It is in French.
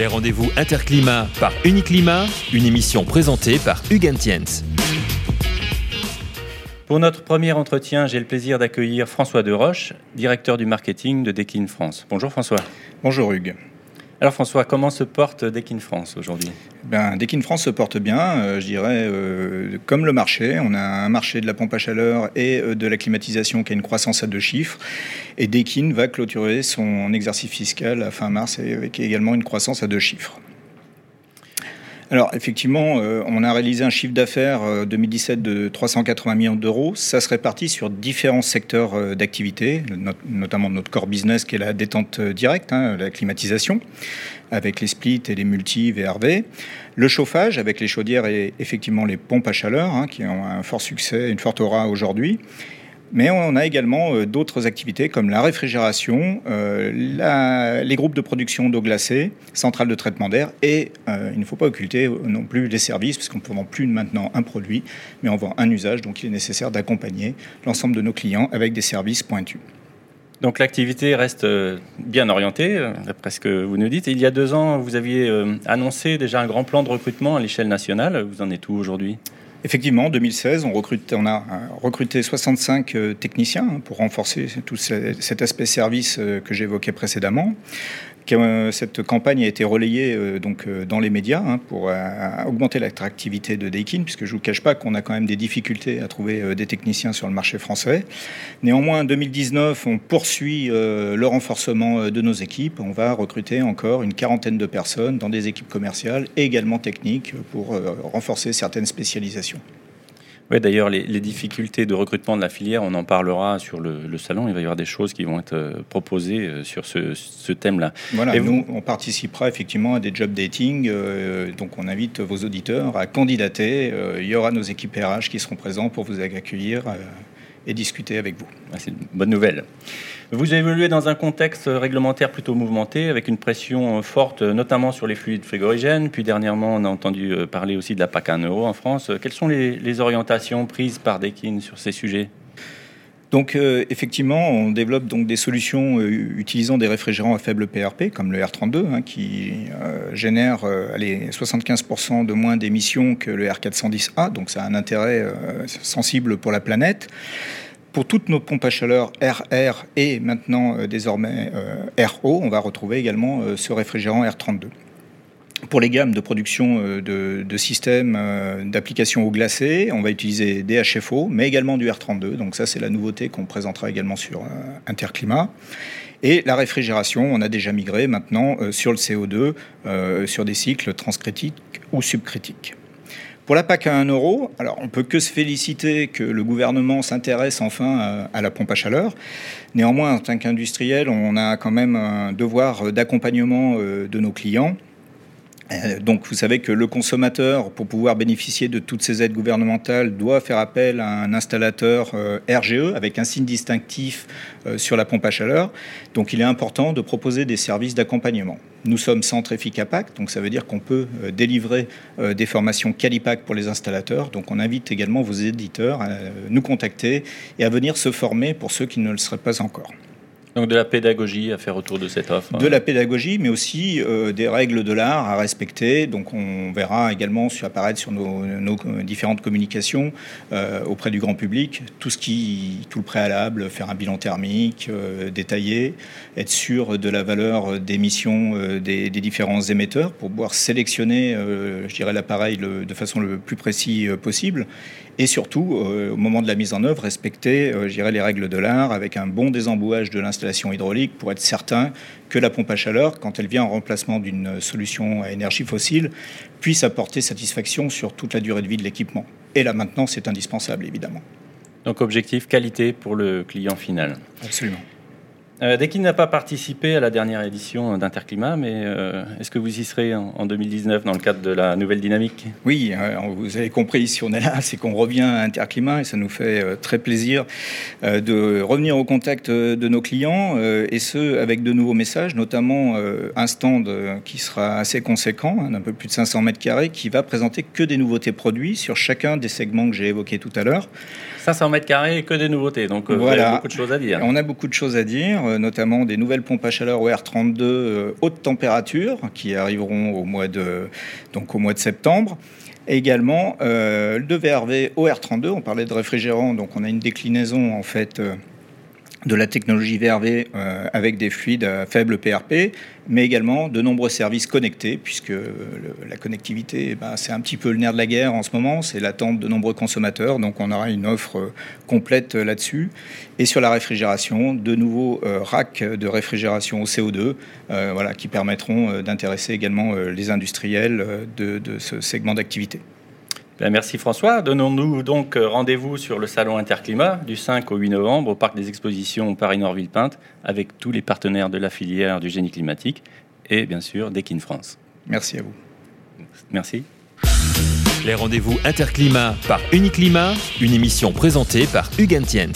Les rendez-vous Interclimat par Uniclimat, une émission présentée par Hugues Tiens. Pour notre premier entretien, j'ai le plaisir d'accueillir François Deroche, directeur du marketing de Dekin France. Bonjour François. Bonjour Hugues. Alors François, comment se porte Dekin France aujourd'hui? Ben, Dekin France se porte bien, euh, je dirais, euh, comme le marché. On a un marché de la pompe à chaleur et euh, de la climatisation qui a une croissance à deux chiffres. Et Dekin va clôturer son exercice fiscal à fin mars avec également une croissance à deux chiffres. Alors effectivement, euh, on a réalisé un chiffre d'affaires 2017 euh, de 380 millions d'euros. Ça se répartit sur différents secteurs euh, d'activité, notamment notre core business qui est la détente directe, hein, la climatisation, avec les splits et les multi VRV. Le chauffage avec les chaudières et effectivement les pompes à chaleur hein, qui ont un fort succès, une forte aura aujourd'hui. Mais on a également euh, d'autres activités comme la réfrigération, euh, les groupes de production d'eau glacée, centrales de traitement d'air et euh, il ne faut pas occulter non plus les services parce qu'on ne vend plus maintenant un produit, mais on vend un usage. Donc il est nécessaire d'accompagner l'ensemble de nos clients avec des services pointus. Donc l'activité reste bien orientée, d'après ce que vous nous dites. il y a deux ans, vous aviez annoncé déjà un grand plan de recrutement à l'échelle nationale. Vous en êtes où aujourd'hui? Effectivement, en 2016, on, recrute, on a euh, recruté 65 euh, techniciens hein, pour renforcer tout cet aspect service euh, que j'évoquais précédemment. Euh, cette campagne a été relayée euh, euh, dans les médias hein, pour augmenter l'attractivité de Daikin, puisque je ne vous cache pas qu'on a quand même des difficultés à trouver des techniciens sur le marché français. Néanmoins, en 2019, on poursuit le renforcement de nos équipes. On va recruter encore une quarantaine de personnes dans des équipes commerciales et également techniques pour renforcer certaines spécialisations. Oui, d'ailleurs, les, difficultés de recrutement de la filière, on en parlera sur le, salon. Il va y avoir des choses qui vont être euh, proposées euh, sur ce, thème-là. Voilà, Et nous, on participera effectivement à des job dating. Euh, donc, on invite vos auditeurs à candidater. il y aura nos équipes RH qui seront présents pour vous accueillir et discuter avec vous. C'est une bonne nouvelle. Vous évoluez dans un contexte réglementaire plutôt mouvementé, avec une pression forte, notamment sur les fluides frigorigènes. Puis dernièrement, on a entendu euh, parler aussi de la PAC 1 euro en France. Quelles sont les, orientations prises par Dekin sur ces sujets? Donc euh, effectivement, on développe donc des solutions euh, utilisant des réfrigérants à faible PRP, comme le R32, hein, qui génère 75% de moins d'émissions que le R410A, donc ça a un intérêt sensible pour la planète pour toutes nos pompes à chaleur RR et maintenant euh, désormais euh, RO, on va retrouver également euh, ce réfrigérant R32. Pour les gammes de production de, systèmes d'application au glacé, on va utiliser des HFO, mais également du R32. Donc ça, c'est la nouveauté qu'on présentera également sur Interclimat. Et la réfrigération, on a déjà migré maintenant sur le CO2, sur des cycles transcritiques ou subcritiques. Pour la PAC à 1 euro, alors on peut que se féliciter que le gouvernement s'intéresse enfin à, la pompe à chaleur. Néanmoins, en tant qu'industriel, on a quand même un devoir d'accompagnement euh, de nos clients. Euh, donc vous savez que le consommateur, pour pouvoir bénéficier de toutes ces aides gouvernementales, doit faire appel à un installateur euh, RGE avec un signe distinctif euh, sur la pompe à chaleur. Donc il est important de proposer des services d'accompagnement. Nous sommes centre EFICAPAC, donc ça veut dire qu'on peut délivrer des formations Calipac pour les installateurs. Donc on invite également vos éditeurs à nous contacter et à venir se former pour ceux qui ne le seraient pas encore. Donc de la pédagogie à faire autour de cette offre. De la pédagogie, mais aussi euh, des règles de l'art à respecter. Donc on verra également apparaître sur nos, différentes communications euh, auprès du grand public tout ce qui, tout le préalable, faire un bilan thermique euh, détaillé, être sûr de la valeur d'émission des, des, différents émetteurs pour pouvoir sélectionner, je dirais, l'appareil de façon le plus précis possible et surtout, euh, au moment de la mise en œuvre, respecter euh, les règles de l'art avec un bon désembouage de l'installation hydraulique pour être certain que la pompe à chaleur, quand elle vient en remplacement d'une solution à énergie fossile, puisse apporter satisfaction sur toute la durée de vie de l'équipement. Et là maintenant, c'est indispensable, évidemment. Donc objectif qualité pour le client final. Absolument. Euh, dès qu'il n'a pas participé à la dernière édition d'Interclimat, mais euh, est-ce que vous y serez en, 2019 dans le cadre de la nouvelle dynamique? Oui, euh, vous avez compris, si on est là, c'est qu'on revient à Interclimat et ça nous fait très plaisir de revenir au contact de nos clients et ce, avec de nouveaux messages, notamment un stand qui sera assez conséquent, hein, d'un peu plus de 500 mètres carrés, qui va présenter que des nouveautés produits sur chacun des segments que j'ai évoqués tout à l'heure. 500 mètres carrés, que des nouveautés, donc voilà. beaucoup de choses à dire. On a beaucoup de choses à dire. Notamment des nouvelles pompes à chaleur OR32 haute température qui arriveront au mois de, donc au mois de septembre. Également le VRV OR32, on parlait de réfrigérant, donc on a une déclinaison en fait de la technologie VRV euh, avec des fluides à faible PRP, mais également de nombreux services connectés, puisque la connectivité, eh ben, c'est un petit peu le nerf de la guerre en ce moment, c'est l'attente de nombreux consommateurs, donc on aura une offre euh, complète euh, là-dessus. Et sur la réfrigération, de nouveaux racks de réfrigération au CO2, voilà, qui permettront d'intéresser également les industriels de ce segment d'activité. Ben, merci François. Donnons-nous donc euh, rendez-vous sur le salon Interclimat du 5 au 8 novembre au parc des expositions Paris-Nord-Villepinte avec tous les partenaires de la filière du génie climatique et bien sûr d'Ekin France. Merci à vous. Merci. Les rendez-vous Interclimat par Uniclimat, une émission présentée par Hugues Tiens.